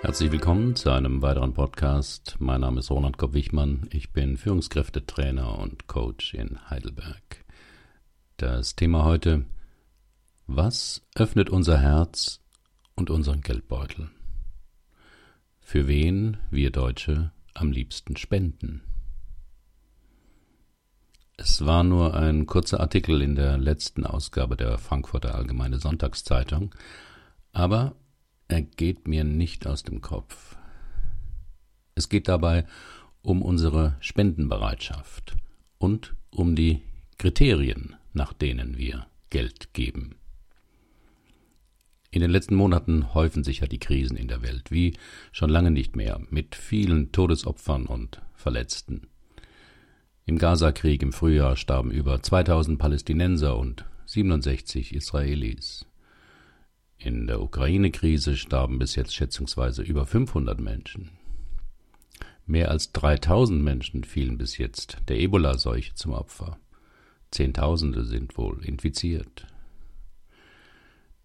Herzlich willkommen zu einem weiteren Podcast. Mein Name ist Ronald Kopp-Wichmann. Ich bin Führungskräftetrainer und Coach in Heidelberg. Das Thema heute: Was öffnet unser Herz und unseren Geldbeutel? Für wen wir Deutsche am liebsten spenden? Es war nur ein kurzer Artikel in der letzten Ausgabe der Frankfurter Allgemeine Sonntagszeitung, aber er geht mir nicht aus dem Kopf. Es geht dabei um unsere Spendenbereitschaft und um die Kriterien, nach denen wir Geld geben. In den letzten Monaten häufen sich ja die Krisen in der Welt, wie schon lange nicht mehr, mit vielen Todesopfern und Verletzten. Im Gazakrieg im Frühjahr starben über 2000 Palästinenser und 67 Israelis. In der Ukraine-Krise starben bis jetzt schätzungsweise über 500 Menschen. Mehr als 3000 Menschen fielen bis jetzt der Ebola-Seuche zum Opfer. Zehntausende sind wohl infiziert.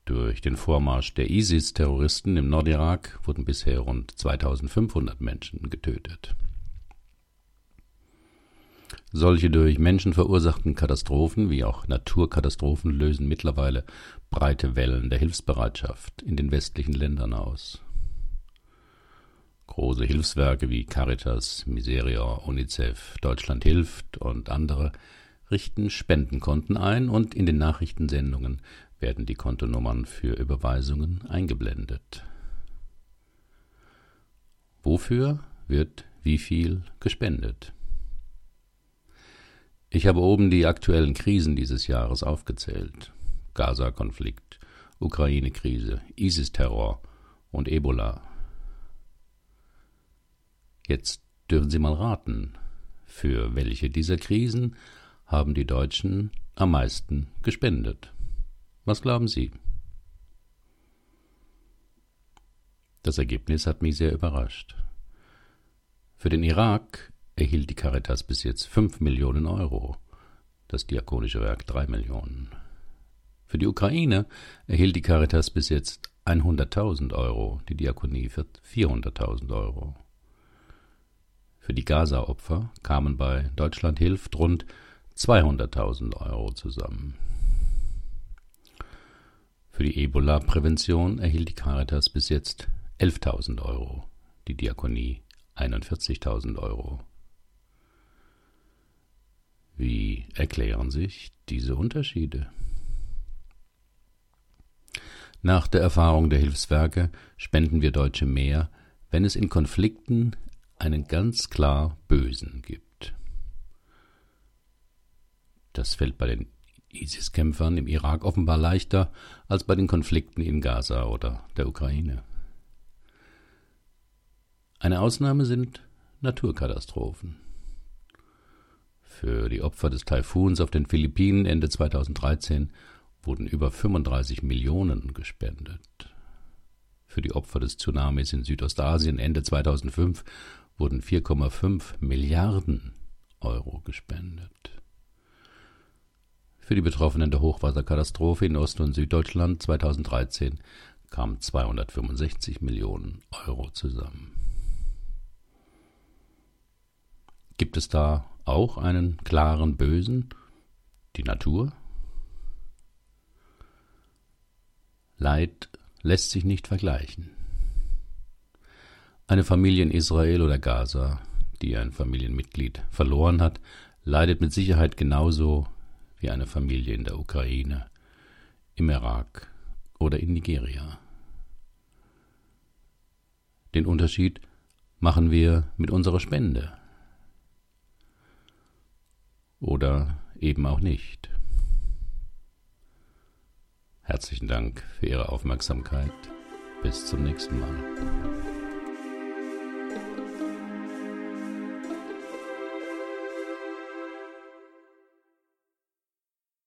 Durch den Vormarsch der ISIS-Terroristen im Nordirak wurden bisher rund 2500 Menschen getötet. Solche durch Menschen verursachten Katastrophen wie auch Naturkatastrophen lösen mittlerweile breite Wellen der Hilfsbereitschaft in den westlichen Ländern aus. Große Hilfswerke wie Caritas, Miseria, UNICEF, Deutschland hilft und andere richten Spendenkonten ein und in den Nachrichtensendungen werden die Kontonummern für Überweisungen eingeblendet. Wofür wird wie viel gespendet? Ich habe oben die aktuellen Krisen dieses Jahres aufgezählt. Gaza-Konflikt, Ukraine-Krise, ISIS-Terror und Ebola. Jetzt dürfen Sie mal raten, für welche dieser Krisen haben die Deutschen am meisten gespendet? Was glauben Sie? Das Ergebnis hat mich sehr überrascht. Für den Irak erhielt die Caritas bis jetzt 5 Millionen Euro, das Diakonische Werk 3 Millionen. Für die Ukraine erhielt die Caritas bis jetzt 100.000 Euro, die Diakonie 400.000 Euro. Für die Gaza-Opfer kamen bei Deutschland hilft rund 200.000 Euro zusammen. Für die Ebola-Prävention erhielt die Caritas bis jetzt 11.000 Euro, die Diakonie 41.000 Euro. Wie erklären sich diese Unterschiede? Nach der Erfahrung der Hilfswerke spenden wir Deutsche mehr, wenn es in Konflikten einen ganz klar Bösen gibt. Das fällt bei den ISIS-Kämpfern im Irak offenbar leichter als bei den Konflikten in Gaza oder der Ukraine. Eine Ausnahme sind Naturkatastrophen. Für die Opfer des Taifuns auf den Philippinen Ende 2013 wurden über 35 Millionen gespendet. Für die Opfer des Tsunamis in Südostasien Ende 2005 wurden 4,5 Milliarden Euro gespendet. Für die Betroffenen der Hochwasserkatastrophe in Ost- und Süddeutschland 2013 kamen 265 Millionen Euro zusammen. Gibt es da auch einen klaren Bösen, die Natur? Leid lässt sich nicht vergleichen. Eine Familie in Israel oder Gaza, die ein Familienmitglied verloren hat, leidet mit Sicherheit genauso wie eine Familie in der Ukraine, im Irak oder in Nigeria. Den Unterschied machen wir mit unserer Spende oder eben auch nicht. Herzlichen Dank für Ihre Aufmerksamkeit. Bis zum nächsten Mal.